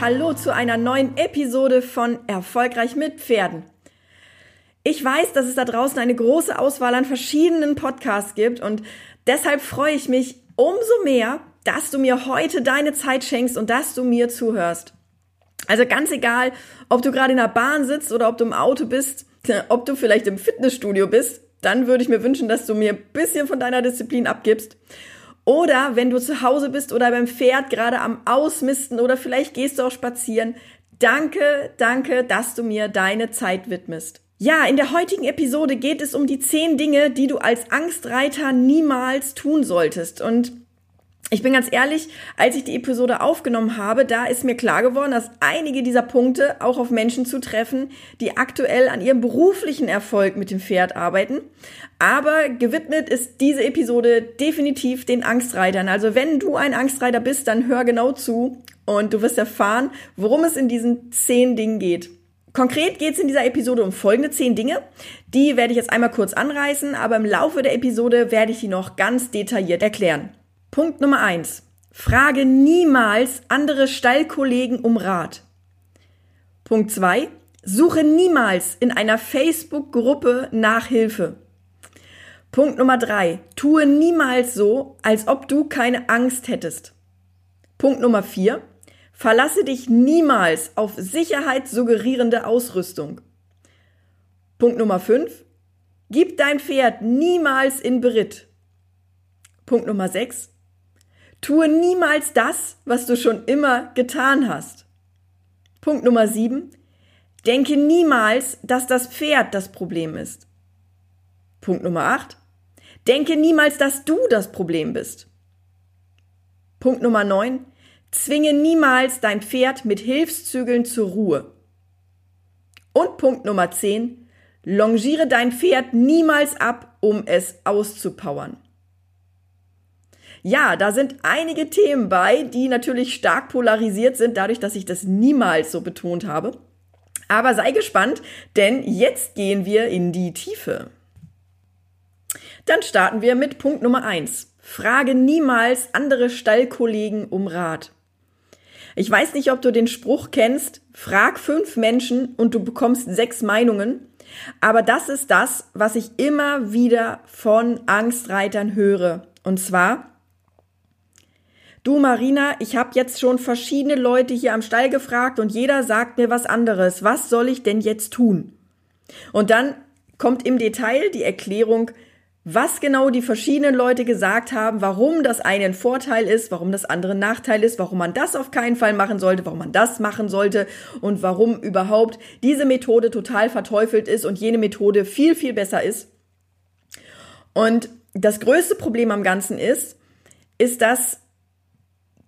Hallo zu einer neuen Episode von Erfolgreich mit Pferden. Ich weiß, dass es da draußen eine große Auswahl an verschiedenen Podcasts gibt und deshalb freue ich mich umso mehr, dass du mir heute deine Zeit schenkst und dass du mir zuhörst. Also ganz egal, ob du gerade in der Bahn sitzt oder ob du im Auto bist, ob du vielleicht im Fitnessstudio bist, dann würde ich mir wünschen, dass du mir ein bisschen von deiner Disziplin abgibst. Oder wenn du zu Hause bist oder beim Pferd gerade am Ausmisten oder vielleicht gehst du auch spazieren. Danke, danke, dass du mir deine Zeit widmest. Ja, in der heutigen Episode geht es um die zehn Dinge, die du als Angstreiter niemals tun solltest. Und ich bin ganz ehrlich, als ich die Episode aufgenommen habe, da ist mir klar geworden, dass einige dieser Punkte auch auf Menschen zutreffen, die aktuell an ihrem beruflichen Erfolg mit dem Pferd arbeiten. Aber gewidmet ist diese Episode definitiv den Angstreitern. Also wenn du ein Angstreiter bist, dann hör genau zu und du wirst erfahren, worum es in diesen zehn Dingen geht. Konkret geht es in dieser Episode um folgende zehn Dinge. Die werde ich jetzt einmal kurz anreißen, aber im Laufe der Episode werde ich die noch ganz detailliert erklären. Punkt Nummer eins: Frage niemals andere Stallkollegen um Rat. Punkt zwei: Suche niemals in einer Facebook-Gruppe nach Hilfe. Punkt Nummer drei: Tue niemals so, als ob du keine Angst hättest. Punkt Nummer vier: Verlasse dich niemals auf sicherheitssuggerierende Ausrüstung. Punkt Nummer fünf: Gib dein Pferd niemals in Beritt. Punkt Nummer sechs: Tue niemals das, was du schon immer getan hast. Punkt Nummer sieben. Denke niemals, dass das Pferd das Problem ist. Punkt Nummer acht. Denke niemals, dass du das Problem bist. Punkt Nummer neun. Zwinge niemals dein Pferd mit Hilfszügeln zur Ruhe. Und Punkt Nummer zehn. Longiere dein Pferd niemals ab, um es auszupowern. Ja, da sind einige Themen bei, die natürlich stark polarisiert sind, dadurch, dass ich das niemals so betont habe. Aber sei gespannt, denn jetzt gehen wir in die Tiefe. Dann starten wir mit Punkt Nummer eins: Frage niemals andere Stallkollegen um Rat. Ich weiß nicht, ob du den Spruch kennst, frag fünf Menschen und du bekommst sechs Meinungen. Aber das ist das, was ich immer wieder von Angstreitern höre. Und zwar, Du Marina, ich habe jetzt schon verschiedene Leute hier am Stall gefragt und jeder sagt mir was anderes. Was soll ich denn jetzt tun? Und dann kommt im Detail die Erklärung, was genau die verschiedenen Leute gesagt haben, warum das eine ein Vorteil ist, warum das andere ein Nachteil ist, warum man das auf keinen Fall machen sollte, warum man das machen sollte und warum überhaupt diese Methode total verteufelt ist und jene Methode viel, viel besser ist. Und das größte Problem am Ganzen ist, ist, dass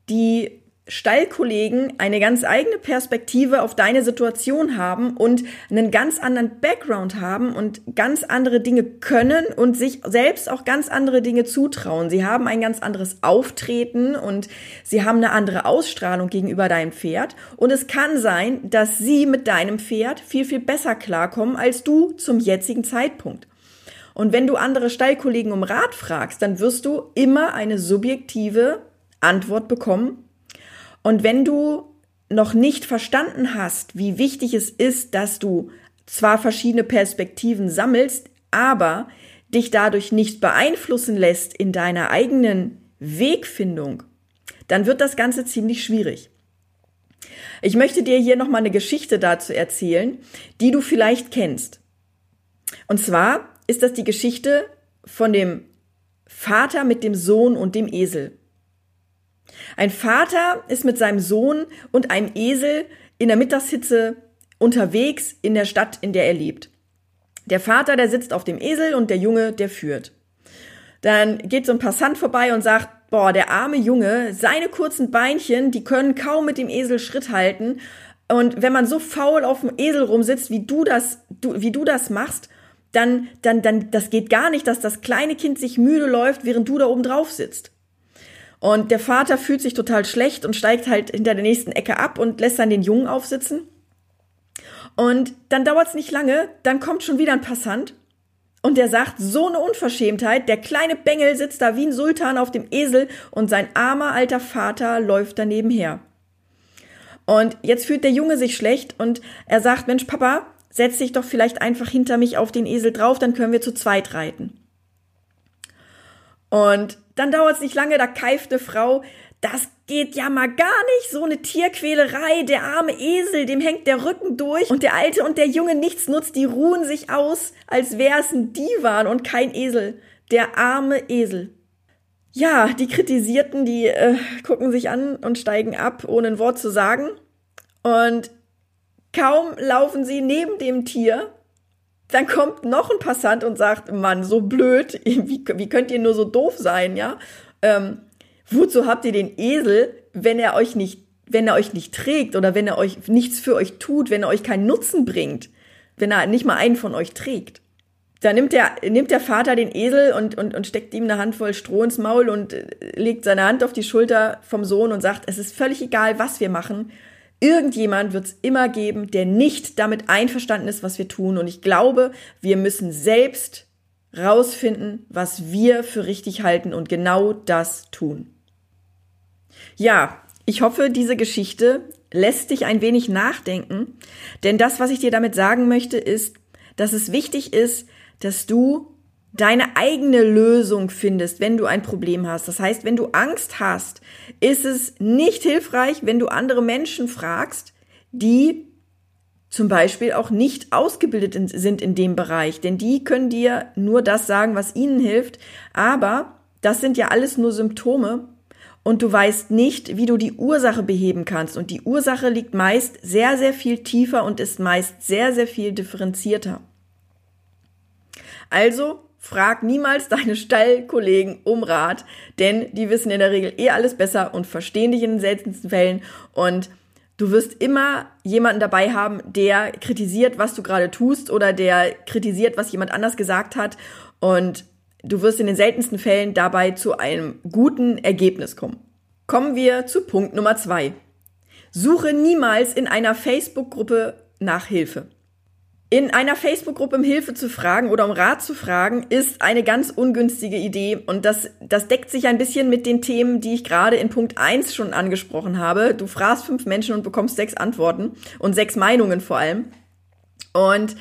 die Stallkollegen eine ganz eigene Perspektive auf deine Situation haben und einen ganz anderen Background haben und ganz andere Dinge können und sich selbst auch ganz andere Dinge zutrauen. Sie haben ein ganz anderes Auftreten und sie haben eine andere Ausstrahlung gegenüber deinem Pferd. Und es kann sein, dass sie mit deinem Pferd viel, viel besser klarkommen als du zum jetzigen Zeitpunkt. Und wenn du andere Stallkollegen um Rat fragst, dann wirst du immer eine subjektive Antwort bekommen. Und wenn du noch nicht verstanden hast, wie wichtig es ist, dass du zwar verschiedene Perspektiven sammelst, aber dich dadurch nicht beeinflussen lässt in deiner eigenen Wegfindung, dann wird das Ganze ziemlich schwierig. Ich möchte dir hier nochmal eine Geschichte dazu erzählen, die du vielleicht kennst. Und zwar ist das die Geschichte von dem Vater mit dem Sohn und dem Esel. Ein Vater ist mit seinem Sohn und einem Esel in der Mittagshitze unterwegs in der Stadt, in der er lebt. Der Vater, der sitzt auf dem Esel und der Junge, der führt. Dann geht so ein Passant vorbei und sagt, boah, der arme Junge, seine kurzen Beinchen, die können kaum mit dem Esel Schritt halten. Und wenn man so faul auf dem Esel rumsitzt, wie du das, du, wie du das machst, dann, dann, dann, das geht gar nicht, dass das kleine Kind sich müde läuft, während du da oben drauf sitzt. Und der Vater fühlt sich total schlecht und steigt halt hinter der nächsten Ecke ab und lässt dann den Jungen aufsitzen. Und dann dauert es nicht lange, dann kommt schon wieder ein Passant und der sagt, so eine Unverschämtheit, der kleine Bengel sitzt da wie ein Sultan auf dem Esel und sein armer alter Vater läuft daneben her. Und jetzt fühlt der Junge sich schlecht und er sagt, Mensch, Papa, setz dich doch vielleicht einfach hinter mich auf den Esel drauf, dann können wir zu zweit reiten. Und dann dauert es nicht lange, da keift eine Frau, das geht ja mal gar nicht, so eine Tierquälerei, der arme Esel, dem hängt der Rücken durch und der Alte und der Junge nichts nutzt, die ruhen sich aus, als wäre es ein Divan und kein Esel. Der arme Esel. Ja, die Kritisierten, die äh, gucken sich an und steigen ab, ohne ein Wort zu sagen. Und kaum laufen sie neben dem Tier, dann kommt noch ein Passant und sagt, Mann, so blöd, wie, wie könnt ihr nur so doof sein, ja? Ähm, wozu habt ihr den Esel, wenn er euch nicht, wenn er euch nicht trägt oder wenn er euch nichts für euch tut, wenn er euch keinen Nutzen bringt, wenn er nicht mal einen von euch trägt? Da nimmt der, nimmt der Vater den Esel und, und, und steckt ihm eine Handvoll Stroh ins Maul und äh, legt seine Hand auf die Schulter vom Sohn und sagt, es ist völlig egal, was wir machen. Irgendjemand wird es immer geben, der nicht damit einverstanden ist, was wir tun. Und ich glaube, wir müssen selbst rausfinden, was wir für richtig halten und genau das tun. Ja, ich hoffe, diese Geschichte lässt dich ein wenig nachdenken, denn das, was ich dir damit sagen möchte, ist, dass es wichtig ist, dass du deine eigene Lösung findest, wenn du ein Problem hast. Das heißt, wenn du Angst hast, ist es nicht hilfreich, wenn du andere Menschen fragst, die zum Beispiel auch nicht ausgebildet sind in dem Bereich, denn die können dir nur das sagen, was ihnen hilft, aber das sind ja alles nur Symptome und du weißt nicht, wie du die Ursache beheben kannst und die Ursache liegt meist sehr, sehr viel tiefer und ist meist sehr, sehr viel differenzierter. Also frag niemals deine Stallkollegen um Rat, denn die wissen in der Regel eh alles besser und verstehen dich in den seltensten Fällen und du wirst immer jemanden dabei haben, der kritisiert, was du gerade tust oder der kritisiert, was jemand anders gesagt hat und du wirst in den seltensten Fällen dabei zu einem guten Ergebnis kommen. Kommen wir zu Punkt Nummer zwei. Suche niemals in einer Facebook-Gruppe nach Hilfe. In einer Facebook-Gruppe um Hilfe zu fragen oder um Rat zu fragen, ist eine ganz ungünstige Idee. Und das, das deckt sich ein bisschen mit den Themen, die ich gerade in Punkt 1 schon angesprochen habe. Du fragst fünf Menschen und bekommst sechs Antworten und sechs Meinungen vor allem. Und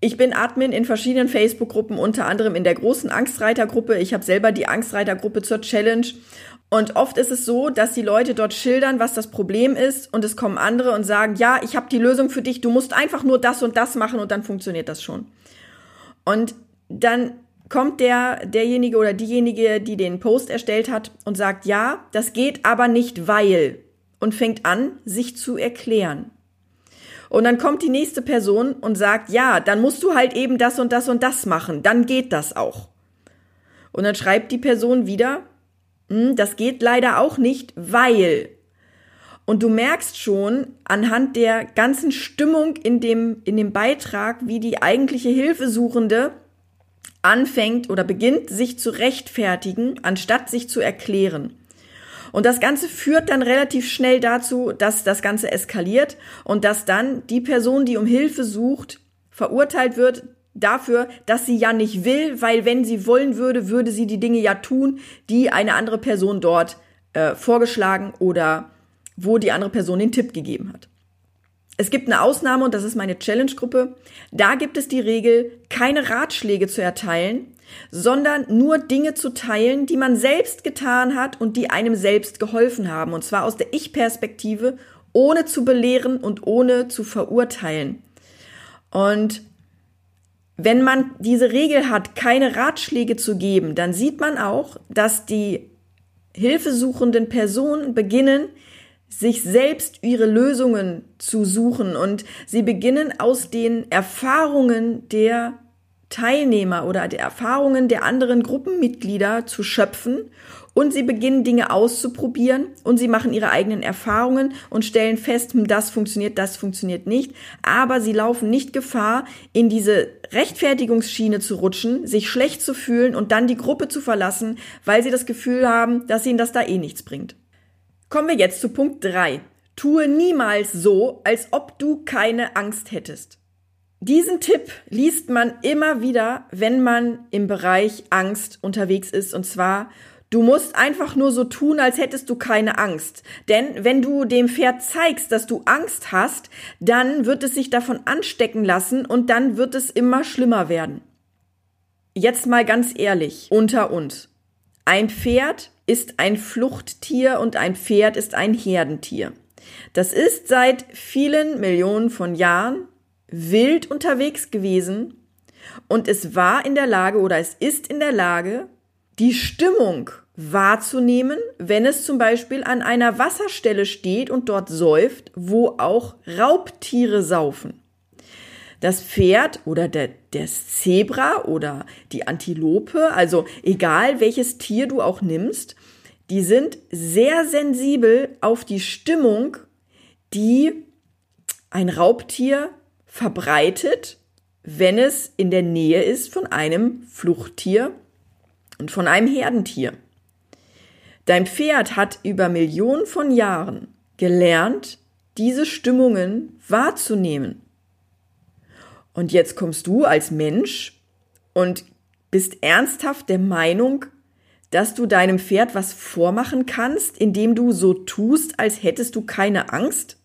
ich bin Admin in verschiedenen Facebook-Gruppen, unter anderem in der großen Angstreitergruppe. Ich habe selber die Angstreitergruppe zur Challenge und oft ist es so, dass die Leute dort schildern, was das Problem ist und es kommen andere und sagen, ja, ich habe die Lösung für dich, du musst einfach nur das und das machen und dann funktioniert das schon. Und dann kommt der derjenige oder diejenige, die den Post erstellt hat und sagt, ja, das geht aber nicht, weil und fängt an, sich zu erklären. Und dann kommt die nächste Person und sagt, ja, dann musst du halt eben das und das und das machen, dann geht das auch. Und dann schreibt die Person wieder, das geht leider auch nicht, weil. Und du merkst schon anhand der ganzen Stimmung in dem, in dem Beitrag, wie die eigentliche Hilfesuchende anfängt oder beginnt, sich zu rechtfertigen, anstatt sich zu erklären. Und das Ganze führt dann relativ schnell dazu, dass das Ganze eskaliert und dass dann die Person, die um Hilfe sucht, verurteilt wird, dafür, dass sie ja nicht will, weil wenn sie wollen würde, würde sie die Dinge ja tun, die eine andere Person dort äh, vorgeschlagen oder wo die andere Person den Tipp gegeben hat. Es gibt eine Ausnahme und das ist meine Challenge-Gruppe. Da gibt es die Regel, keine Ratschläge zu erteilen, sondern nur Dinge zu teilen, die man selbst getan hat und die einem selbst geholfen haben. Und zwar aus der Ich-Perspektive, ohne zu belehren und ohne zu verurteilen. Und wenn man diese Regel hat, keine Ratschläge zu geben, dann sieht man auch, dass die hilfesuchenden Personen beginnen, sich selbst ihre Lösungen zu suchen. Und sie beginnen aus den Erfahrungen der Teilnehmer oder der Erfahrungen der anderen Gruppenmitglieder zu schöpfen und sie beginnen Dinge auszuprobieren und sie machen ihre eigenen Erfahrungen und stellen fest, hm, das funktioniert, das funktioniert nicht. Aber sie laufen nicht Gefahr, in diese Rechtfertigungsschiene zu rutschen, sich schlecht zu fühlen und dann die Gruppe zu verlassen, weil sie das Gefühl haben, dass ihnen das da eh nichts bringt. Kommen wir jetzt zu Punkt drei. Tue niemals so, als ob du keine Angst hättest. Diesen Tipp liest man immer wieder, wenn man im Bereich Angst unterwegs ist. Und zwar, du musst einfach nur so tun, als hättest du keine Angst. Denn wenn du dem Pferd zeigst, dass du Angst hast, dann wird es sich davon anstecken lassen und dann wird es immer schlimmer werden. Jetzt mal ganz ehrlich, unter uns. Ein Pferd ist ein Fluchttier und ein Pferd ist ein Herdentier. Das ist seit vielen Millionen von Jahren wild unterwegs gewesen und es war in der Lage oder es ist in der Lage, die Stimmung wahrzunehmen, wenn es zum Beispiel an einer Wasserstelle steht und dort säuft, wo auch Raubtiere saufen. Das Pferd oder der, der Zebra oder die Antilope, also egal welches Tier du auch nimmst, die sind sehr sensibel auf die Stimmung, die ein Raubtier verbreitet, wenn es in der Nähe ist von einem Fluchttier und von einem Herdentier. Dein Pferd hat über Millionen von Jahren gelernt, diese Stimmungen wahrzunehmen. Und jetzt kommst du als Mensch und bist ernsthaft der Meinung, dass du deinem Pferd was vormachen kannst, indem du so tust, als hättest du keine Angst?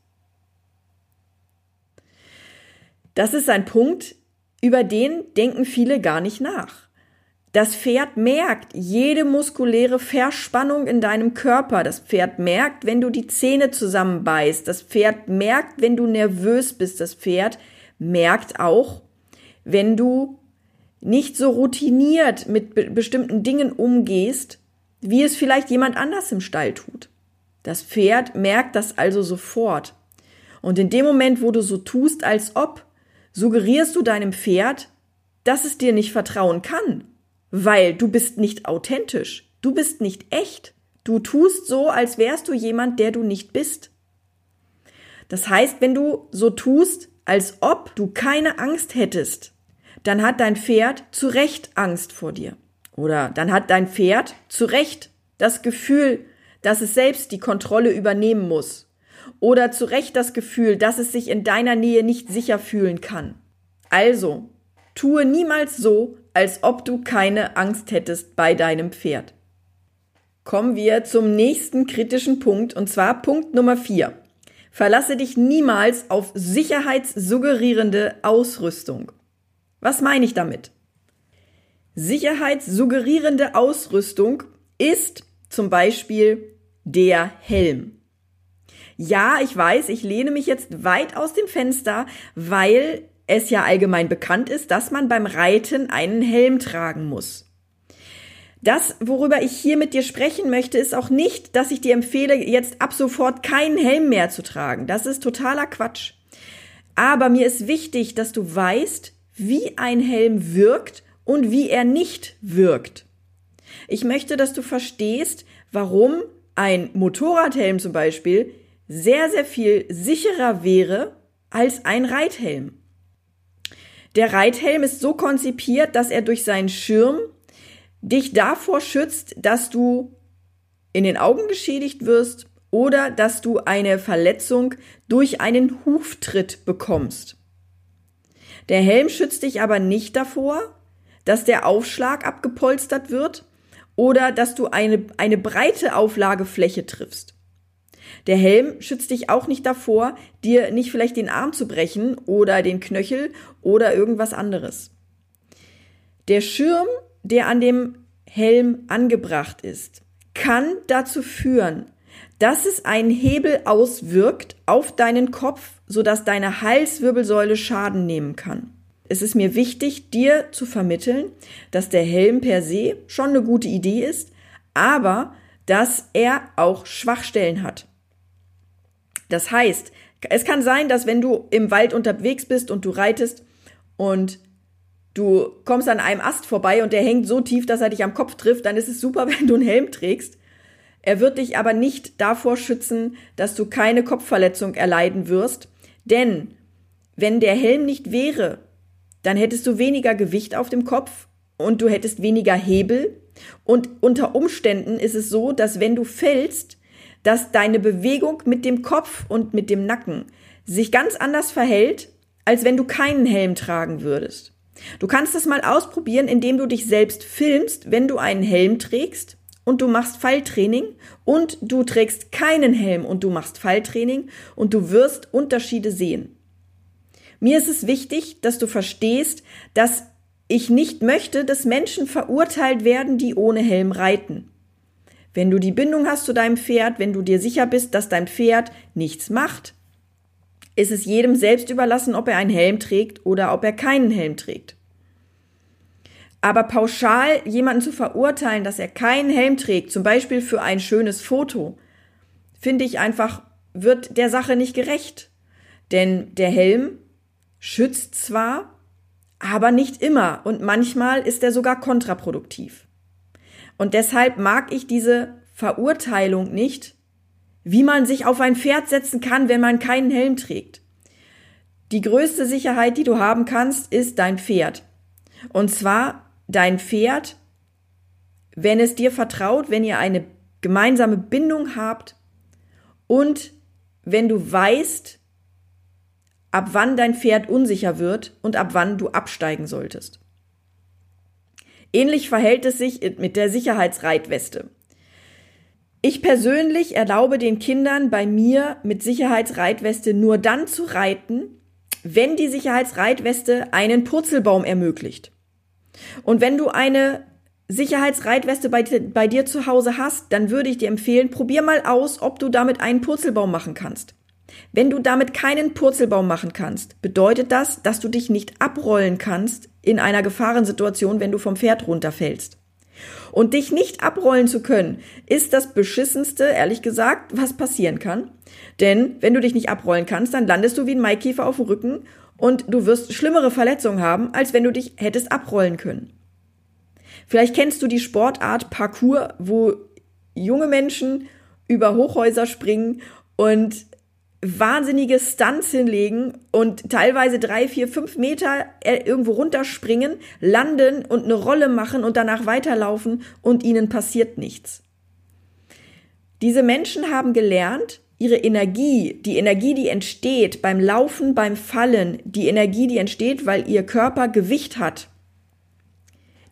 Das ist ein Punkt, über den denken viele gar nicht nach. Das Pferd merkt jede muskuläre Verspannung in deinem Körper. Das Pferd merkt, wenn du die Zähne zusammenbeißt. Das Pferd merkt, wenn du nervös bist. Das Pferd merkt auch, wenn du nicht so routiniert mit be bestimmten Dingen umgehst, wie es vielleicht jemand anders im Stall tut. Das Pferd merkt das also sofort. Und in dem Moment, wo du so tust, als ob, suggerierst du deinem Pferd, dass es dir nicht vertrauen kann, weil du bist nicht authentisch, du bist nicht echt, du tust so, als wärst du jemand, der du nicht bist. Das heißt, wenn du so tust, als ob du keine Angst hättest, dann hat dein Pferd zu Recht Angst vor dir. Oder dann hat dein Pferd zu Recht das Gefühl, dass es selbst die Kontrolle übernehmen muss oder zu Recht das Gefühl, dass es sich in deiner Nähe nicht sicher fühlen kann. Also, tue niemals so, als ob du keine Angst hättest bei deinem Pferd. Kommen wir zum nächsten kritischen Punkt, und zwar Punkt Nummer 4. Verlasse dich niemals auf sicherheitssuggerierende Ausrüstung. Was meine ich damit? Sicherheitssuggerierende Ausrüstung ist zum Beispiel der Helm. Ja, ich weiß, ich lehne mich jetzt weit aus dem Fenster, weil es ja allgemein bekannt ist, dass man beim Reiten einen Helm tragen muss. Das, worüber ich hier mit dir sprechen möchte, ist auch nicht, dass ich dir empfehle, jetzt ab sofort keinen Helm mehr zu tragen. Das ist totaler Quatsch. Aber mir ist wichtig, dass du weißt, wie ein Helm wirkt und wie er nicht wirkt. Ich möchte, dass du verstehst, warum ein Motorradhelm zum Beispiel sehr, sehr viel sicherer wäre als ein Reithelm. Der Reithelm ist so konzipiert, dass er durch seinen Schirm dich davor schützt, dass du in den Augen geschädigt wirst oder dass du eine Verletzung durch einen Huftritt bekommst. Der Helm schützt dich aber nicht davor, dass der Aufschlag abgepolstert wird oder dass du eine, eine breite Auflagefläche triffst. Der Helm schützt dich auch nicht davor, dir nicht vielleicht den Arm zu brechen oder den Knöchel oder irgendwas anderes. Der Schirm, der an dem Helm angebracht ist, kann dazu führen, dass es einen Hebel auswirkt auf deinen Kopf, sodass deine Halswirbelsäule Schaden nehmen kann. Es ist mir wichtig, dir zu vermitteln, dass der Helm per se schon eine gute Idee ist, aber dass er auch Schwachstellen hat. Das heißt, es kann sein, dass wenn du im Wald unterwegs bist und du reitest und du kommst an einem Ast vorbei und der hängt so tief, dass er dich am Kopf trifft, dann ist es super, wenn du einen Helm trägst. Er wird dich aber nicht davor schützen, dass du keine Kopfverletzung erleiden wirst, denn wenn der Helm nicht wäre, dann hättest du weniger Gewicht auf dem Kopf und du hättest weniger Hebel und unter Umständen ist es so, dass wenn du fällst, dass deine Bewegung mit dem Kopf und mit dem Nacken sich ganz anders verhält, als wenn du keinen Helm tragen würdest. Du kannst das mal ausprobieren, indem du dich selbst filmst, wenn du einen Helm trägst und du machst Falltraining und du trägst keinen Helm und du machst Falltraining und du wirst Unterschiede sehen. Mir ist es wichtig, dass du verstehst, dass ich nicht möchte, dass Menschen verurteilt werden, die ohne Helm reiten. Wenn du die Bindung hast zu deinem Pferd, wenn du dir sicher bist, dass dein Pferd nichts macht, ist es jedem selbst überlassen, ob er einen Helm trägt oder ob er keinen Helm trägt. Aber pauschal jemanden zu verurteilen, dass er keinen Helm trägt, zum Beispiel für ein schönes Foto, finde ich einfach, wird der Sache nicht gerecht. Denn der Helm schützt zwar, aber nicht immer und manchmal ist er sogar kontraproduktiv. Und deshalb mag ich diese Verurteilung nicht, wie man sich auf ein Pferd setzen kann, wenn man keinen Helm trägt. Die größte Sicherheit, die du haben kannst, ist dein Pferd. Und zwar dein Pferd, wenn es dir vertraut, wenn ihr eine gemeinsame Bindung habt und wenn du weißt, ab wann dein Pferd unsicher wird und ab wann du absteigen solltest. Ähnlich verhält es sich mit der Sicherheitsreitweste. Ich persönlich erlaube den Kindern bei mir mit Sicherheitsreitweste nur dann zu reiten, wenn die Sicherheitsreitweste einen Purzelbaum ermöglicht. Und wenn du eine Sicherheitsreitweste bei, bei, dir zu Hause hast, dann würde ich dir empfehlen, probier mal aus, ob du damit einen Purzelbaum machen kannst. Wenn du damit keinen Purzelbaum machen kannst, bedeutet das, dass du dich nicht abrollen kannst in einer Gefahrensituation, wenn du vom Pferd runterfällst. Und dich nicht abrollen zu können, ist das beschissenste, ehrlich gesagt, was passieren kann. Denn wenn du dich nicht abrollen kannst, dann landest du wie ein Maikäfer auf dem Rücken und du wirst schlimmere Verletzungen haben, als wenn du dich hättest abrollen können. Vielleicht kennst du die Sportart Parkour, wo junge Menschen über Hochhäuser springen und wahnsinnige Stunts hinlegen und teilweise drei, vier, fünf Meter äh, irgendwo runterspringen, landen und eine Rolle machen und danach weiterlaufen und ihnen passiert nichts. Diese Menschen haben gelernt, ihre Energie, die Energie, die entsteht beim Laufen, beim Fallen, die Energie, die entsteht, weil ihr Körper Gewicht hat,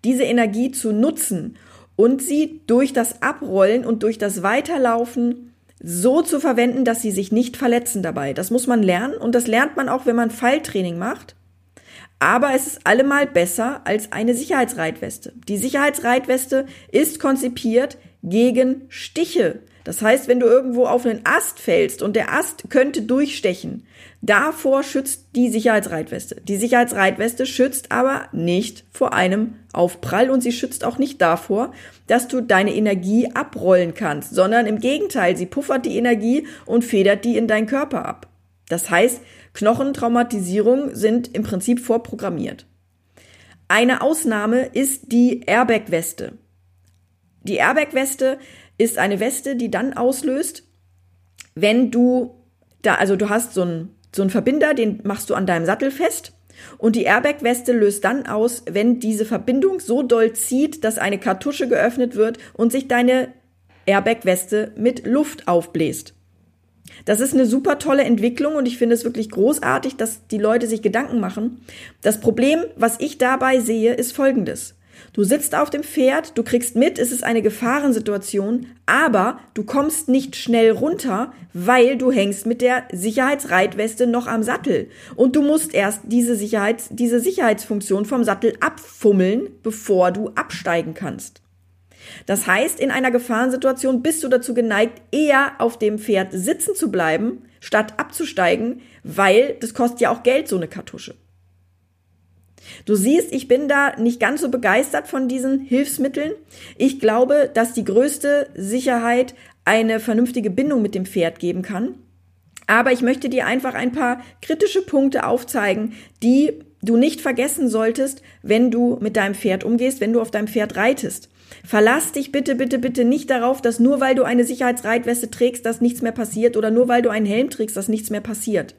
diese Energie zu nutzen und sie durch das Abrollen und durch das Weiterlaufen so zu verwenden, dass sie sich nicht verletzen dabei. Das muss man lernen und das lernt man auch, wenn man Falltraining macht. Aber es ist allemal besser als eine Sicherheitsreitweste. Die Sicherheitsreitweste ist konzipiert gegen Stiche. Das heißt, wenn du irgendwo auf einen Ast fällst und der Ast könnte durchstechen, davor schützt die Sicherheitsreitweste. Die Sicherheitsreitweste schützt aber nicht vor einem Aufprall und sie schützt auch nicht davor, dass du deine Energie abrollen kannst, sondern im Gegenteil, sie puffert die Energie und federt die in deinen Körper ab. Das heißt, Knochentraumatisierungen sind im Prinzip vorprogrammiert. Eine Ausnahme ist die Airbag-Weste. Die Airbag-Weste ist eine Weste, die dann auslöst, wenn du da, also du hast so einen, so einen Verbinder, den machst du an deinem Sattel fest und die Airbag-Weste löst dann aus, wenn diese Verbindung so doll zieht, dass eine Kartusche geöffnet wird und sich deine Airbag-Weste mit Luft aufbläst. Das ist eine super tolle Entwicklung und ich finde es wirklich großartig, dass die Leute sich Gedanken machen. Das Problem, was ich dabei sehe, ist folgendes. Du sitzt auf dem Pferd, du kriegst mit, es ist eine Gefahrensituation, aber du kommst nicht schnell runter, weil du hängst mit der Sicherheitsreitweste noch am Sattel. Und du musst erst diese, Sicherheits-, diese Sicherheitsfunktion vom Sattel abfummeln, bevor du absteigen kannst. Das heißt, in einer Gefahrensituation bist du dazu geneigt, eher auf dem Pferd sitzen zu bleiben, statt abzusteigen, weil das kostet ja auch Geld, so eine Kartusche. Du siehst, ich bin da nicht ganz so begeistert von diesen Hilfsmitteln. Ich glaube, dass die größte Sicherheit eine vernünftige Bindung mit dem Pferd geben kann. Aber ich möchte dir einfach ein paar kritische Punkte aufzeigen, die du nicht vergessen solltest, wenn du mit deinem Pferd umgehst, wenn du auf deinem Pferd reitest. Verlass dich bitte, bitte, bitte nicht darauf, dass nur weil du eine Sicherheitsreitweste trägst, dass nichts mehr passiert oder nur weil du einen Helm trägst, dass nichts mehr passiert.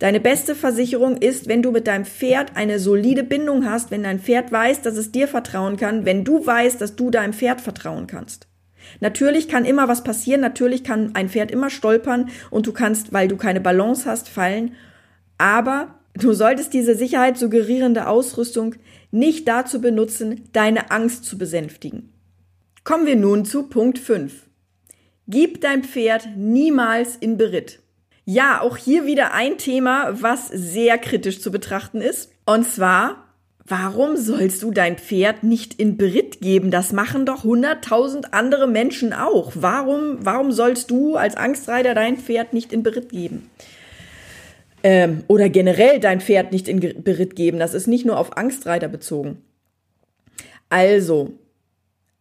Deine beste Versicherung ist, wenn du mit deinem Pferd eine solide Bindung hast, wenn dein Pferd weiß, dass es dir vertrauen kann, wenn du weißt, dass du deinem Pferd vertrauen kannst. Natürlich kann immer was passieren, natürlich kann ein Pferd immer stolpern und du kannst, weil du keine Balance hast, fallen, aber du solltest diese Sicherheit suggerierende Ausrüstung nicht dazu benutzen, deine Angst zu besänftigen. Kommen wir nun zu Punkt 5. Gib dein Pferd niemals in Beritt. Ja, auch hier wieder ein Thema, was sehr kritisch zu betrachten ist. Und zwar, warum sollst du dein Pferd nicht in Beritt geben? Das machen doch hunderttausend andere Menschen auch. Warum, warum sollst du als Angstreiter dein Pferd nicht in Beritt geben? Ähm, oder generell dein Pferd nicht in Beritt geben. Das ist nicht nur auf Angstreiter bezogen. Also,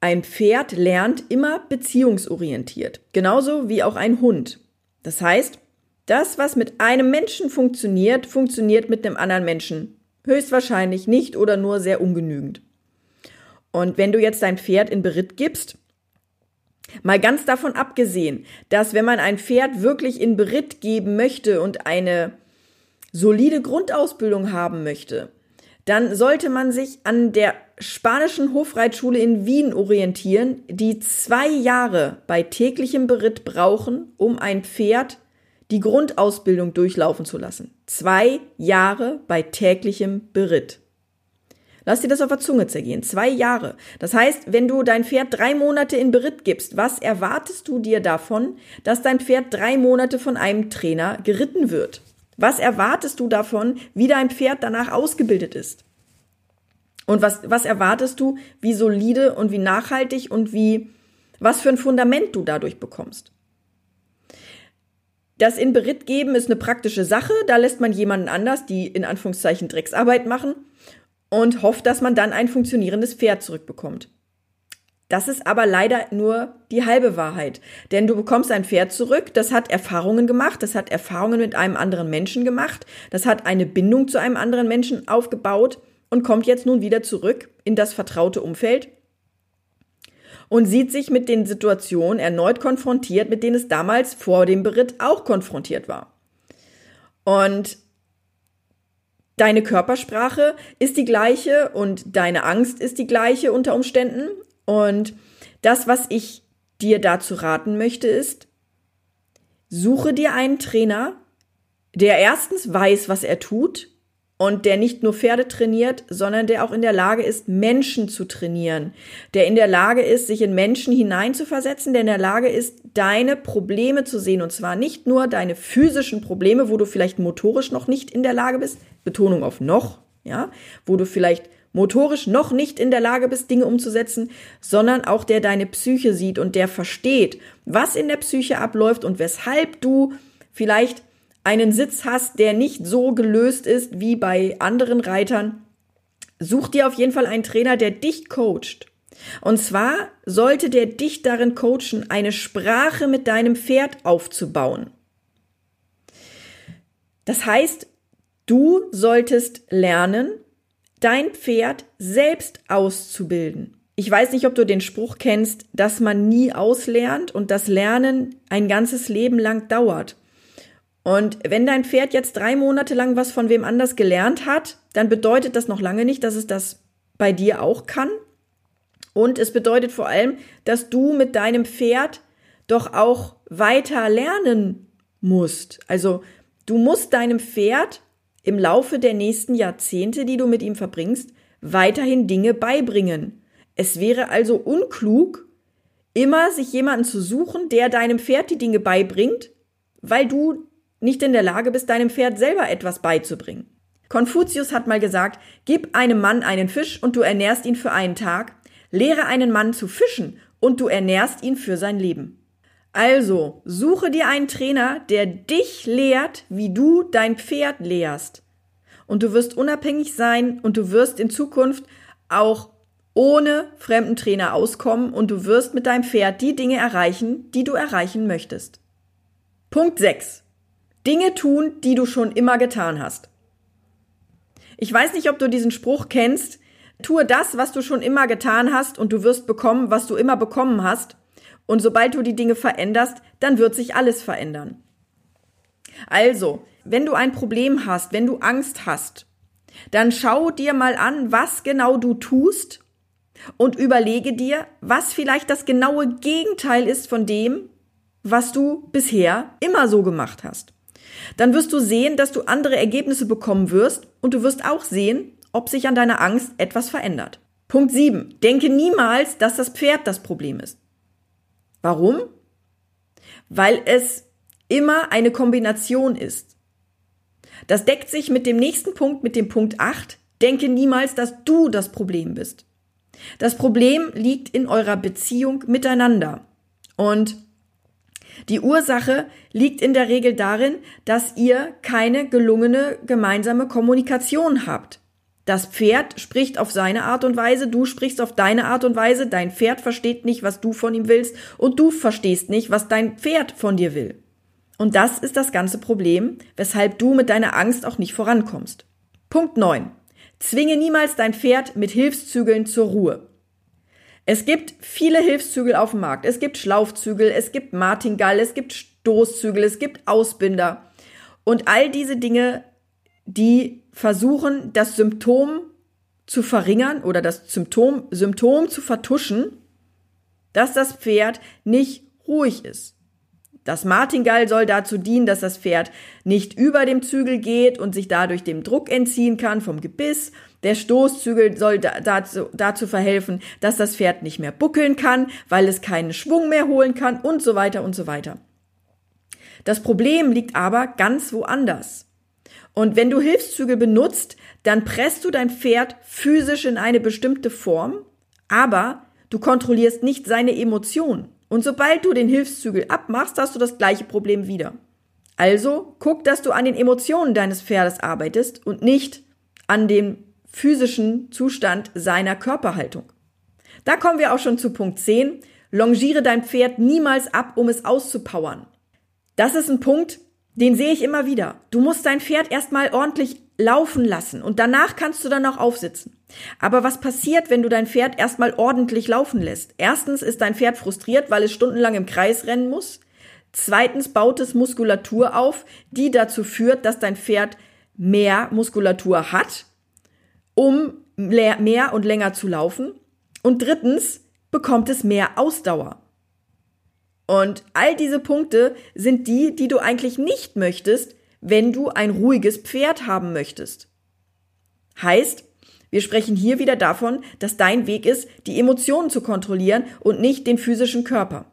ein Pferd lernt immer beziehungsorientiert. Genauso wie auch ein Hund. Das heißt, das, was mit einem Menschen funktioniert, funktioniert mit einem anderen Menschen höchstwahrscheinlich nicht oder nur sehr ungenügend. Und wenn du jetzt dein Pferd in Beritt gibst, mal ganz davon abgesehen, dass wenn man ein Pferd wirklich in Beritt geben möchte und eine solide Grundausbildung haben möchte, dann sollte man sich an der spanischen Hofreitschule in Wien orientieren, die zwei Jahre bei täglichem Beritt brauchen, um ein Pferd die Grundausbildung durchlaufen zu lassen. Zwei Jahre bei täglichem Beritt. Lass dir das auf der Zunge zergehen. Zwei Jahre. Das heißt, wenn du dein Pferd drei Monate in Beritt gibst, was erwartest du dir davon, dass dein Pferd drei Monate von einem Trainer geritten wird? Was erwartest du davon, wie dein Pferd danach ausgebildet ist? Und was, was erwartest du, wie solide und wie nachhaltig und wie, was für ein Fundament du dadurch bekommst? Das in Beritt geben ist eine praktische Sache. Da lässt man jemanden anders die in Anführungszeichen Drecksarbeit machen und hofft, dass man dann ein funktionierendes Pferd zurückbekommt. Das ist aber leider nur die halbe Wahrheit. Denn du bekommst ein Pferd zurück, das hat Erfahrungen gemacht, das hat Erfahrungen mit einem anderen Menschen gemacht, das hat eine Bindung zu einem anderen Menschen aufgebaut und kommt jetzt nun wieder zurück in das vertraute Umfeld und sieht sich mit den Situationen erneut konfrontiert, mit denen es damals vor dem Beritt auch konfrontiert war. Und deine Körpersprache ist die gleiche und deine Angst ist die gleiche unter Umständen. Und das, was ich dir dazu raten möchte, ist, suche dir einen Trainer, der erstens weiß, was er tut und der nicht nur Pferde trainiert, sondern der auch in der Lage ist, Menschen zu trainieren, der in der Lage ist, sich in Menschen hineinzuversetzen, der in der Lage ist, deine Probleme zu sehen. Und zwar nicht nur deine physischen Probleme, wo du vielleicht motorisch noch nicht in der Lage bist, Betonung auf noch, ja, wo du vielleicht motorisch noch nicht in der Lage bist, Dinge umzusetzen, sondern auch der deine Psyche sieht und der versteht, was in der Psyche abläuft und weshalb du vielleicht einen Sitz hast, der nicht so gelöst ist wie bei anderen Reitern, such dir auf jeden Fall einen Trainer, der dich coacht. Und zwar sollte der dich darin coachen, eine Sprache mit deinem Pferd aufzubauen. Das heißt, du solltest lernen, dein Pferd selbst auszubilden. Ich weiß nicht, ob du den Spruch kennst, dass man nie auslernt und das Lernen ein ganzes Leben lang dauert. Und wenn dein Pferd jetzt drei Monate lang was von wem anders gelernt hat, dann bedeutet das noch lange nicht, dass es das bei dir auch kann. Und es bedeutet vor allem, dass du mit deinem Pferd doch auch weiter lernen musst. Also du musst deinem Pferd im Laufe der nächsten Jahrzehnte, die du mit ihm verbringst, weiterhin Dinge beibringen. Es wäre also unklug, immer sich jemanden zu suchen, der deinem Pferd die Dinge beibringt, weil du nicht in der Lage bist, deinem Pferd selber etwas beizubringen. Konfuzius hat mal gesagt, gib einem Mann einen Fisch und du ernährst ihn für einen Tag, lehre einen Mann zu fischen und du ernährst ihn für sein Leben. Also, suche dir einen Trainer, der dich lehrt, wie du dein Pferd lehrst. Und du wirst unabhängig sein und du wirst in Zukunft auch ohne fremden Trainer auskommen und du wirst mit deinem Pferd die Dinge erreichen, die du erreichen möchtest. Punkt 6. Dinge tun, die du schon immer getan hast. Ich weiß nicht, ob du diesen Spruch kennst. Tue das, was du schon immer getan hast und du wirst bekommen, was du immer bekommen hast. Und sobald du die Dinge veränderst, dann wird sich alles verändern. Also, wenn du ein Problem hast, wenn du Angst hast, dann schau dir mal an, was genau du tust und überlege dir, was vielleicht das genaue Gegenteil ist von dem, was du bisher immer so gemacht hast. Dann wirst du sehen, dass du andere Ergebnisse bekommen wirst und du wirst auch sehen, ob sich an deiner Angst etwas verändert. Punkt 7. Denke niemals, dass das Pferd das Problem ist. Warum? Weil es immer eine Kombination ist. Das deckt sich mit dem nächsten Punkt, mit dem Punkt 8. Denke niemals, dass du das Problem bist. Das Problem liegt in eurer Beziehung miteinander. Und die Ursache liegt in der Regel darin, dass ihr keine gelungene gemeinsame Kommunikation habt. Das Pferd spricht auf seine Art und Weise, du sprichst auf deine Art und Weise, dein Pferd versteht nicht, was du von ihm willst und du verstehst nicht, was dein Pferd von dir will. Und das ist das ganze Problem, weshalb du mit deiner Angst auch nicht vorankommst. Punkt 9. Zwinge niemals dein Pferd mit Hilfszügeln zur Ruhe. Es gibt viele Hilfszügel auf dem Markt. Es gibt Schlaufzügel, es gibt Martingall, es gibt Stoßzügel, es gibt Ausbinder. Und all diese Dinge, die versuchen, das Symptom zu verringern oder das Symptom, Symptom zu vertuschen, dass das Pferd nicht ruhig ist. Das Martingall soll dazu dienen, dass das Pferd nicht über dem Zügel geht und sich dadurch dem Druck entziehen kann vom Gebiss. Der Stoßzügel soll dazu, dazu verhelfen, dass das Pferd nicht mehr buckeln kann, weil es keinen Schwung mehr holen kann und so weiter und so weiter. Das Problem liegt aber ganz woanders. Und wenn du Hilfszügel benutzt, dann presst du dein Pferd physisch in eine bestimmte Form, aber du kontrollierst nicht seine Emotionen. Und sobald du den Hilfszügel abmachst, hast du das gleiche Problem wieder. Also guck, dass du an den Emotionen deines Pferdes arbeitest und nicht an dem physischen Zustand seiner Körperhaltung. Da kommen wir auch schon zu Punkt 10. Longiere dein Pferd niemals ab, um es auszupowern. Das ist ein Punkt, den sehe ich immer wieder. Du musst dein Pferd erstmal ordentlich laufen lassen und danach kannst du dann noch aufsitzen. Aber was passiert, wenn du dein Pferd erstmal ordentlich laufen lässt? Erstens ist dein Pferd frustriert, weil es stundenlang im Kreis rennen muss. Zweitens baut es Muskulatur auf, die dazu führt, dass dein Pferd mehr Muskulatur hat, um mehr und länger zu laufen. Und drittens bekommt es mehr Ausdauer. Und all diese Punkte sind die, die du eigentlich nicht möchtest, wenn du ein ruhiges Pferd haben möchtest. Heißt, wir sprechen hier wieder davon, dass dein Weg ist, die Emotionen zu kontrollieren und nicht den physischen Körper.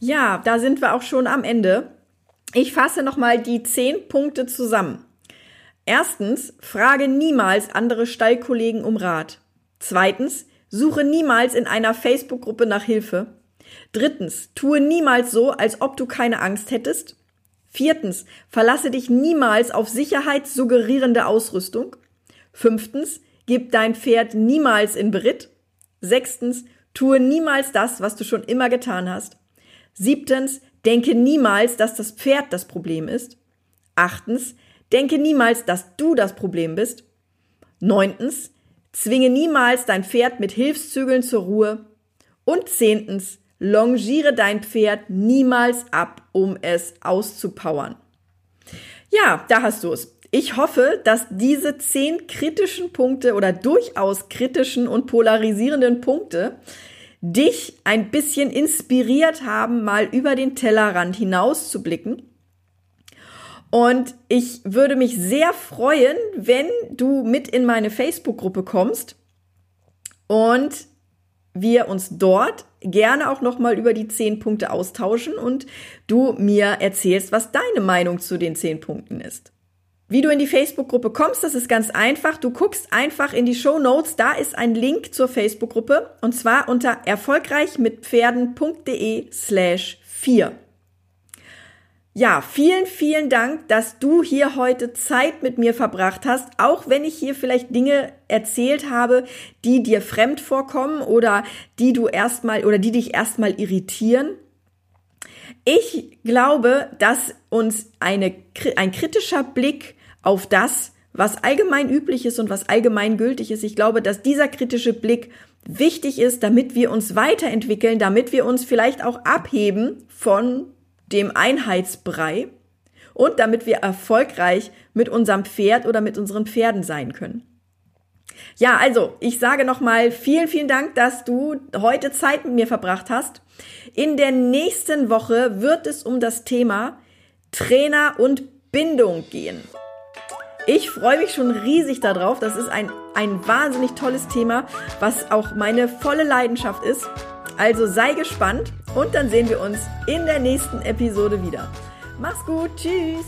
Ja, da sind wir auch schon am Ende. Ich fasse nochmal die zehn Punkte zusammen. Erstens, frage niemals andere Stallkollegen um Rat. Zweitens, suche niemals in einer Facebook-Gruppe nach Hilfe. Drittens, tue niemals so, als ob du keine Angst hättest. Viertens, verlasse dich niemals auf sicherheitssuggerierende Ausrüstung. Fünftens, gib dein Pferd niemals in Beritt. Sechstens, tue niemals das, was du schon immer getan hast. Siebtens, denke niemals, dass das Pferd das Problem ist. Achtens, denke niemals, dass du das Problem bist. Neuntens, zwinge niemals dein Pferd mit Hilfszügeln zur Ruhe. Und zehntens, Longiere dein Pferd niemals ab, um es auszupowern. Ja, da hast du es. Ich hoffe, dass diese zehn kritischen Punkte oder durchaus kritischen und polarisierenden Punkte dich ein bisschen inspiriert haben, mal über den Tellerrand hinaus zu blicken. Und ich würde mich sehr freuen, wenn du mit in meine Facebook-Gruppe kommst und wir uns dort gerne auch nochmal über die zehn Punkte austauschen und du mir erzählst, was deine Meinung zu den zehn Punkten ist. Wie du in die Facebook-Gruppe kommst, das ist ganz einfach. Du guckst einfach in die Show Notes, da ist ein Link zur Facebook-Gruppe und zwar unter erfolgreichmitpferden.de slash 4. Ja, vielen, vielen Dank, dass du hier heute Zeit mit mir verbracht hast, auch wenn ich hier vielleicht Dinge erzählt habe, die dir fremd vorkommen oder die du erstmal oder die dich erstmal irritieren. Ich glaube, dass uns eine, ein kritischer Blick auf das, was allgemein üblich ist und was allgemein gültig ist. Ich glaube, dass dieser kritische Blick wichtig ist, damit wir uns weiterentwickeln, damit wir uns vielleicht auch abheben von dem Einheitsbrei und damit wir erfolgreich mit unserem Pferd oder mit unseren Pferden sein können. Ja, also ich sage nochmal vielen, vielen Dank, dass du heute Zeit mit mir verbracht hast. In der nächsten Woche wird es um das Thema Trainer und Bindung gehen. Ich freue mich schon riesig darauf. Das ist ein, ein wahnsinnig tolles Thema, was auch meine volle Leidenschaft ist. Also sei gespannt und dann sehen wir uns in der nächsten Episode wieder. Mach's gut, tschüss!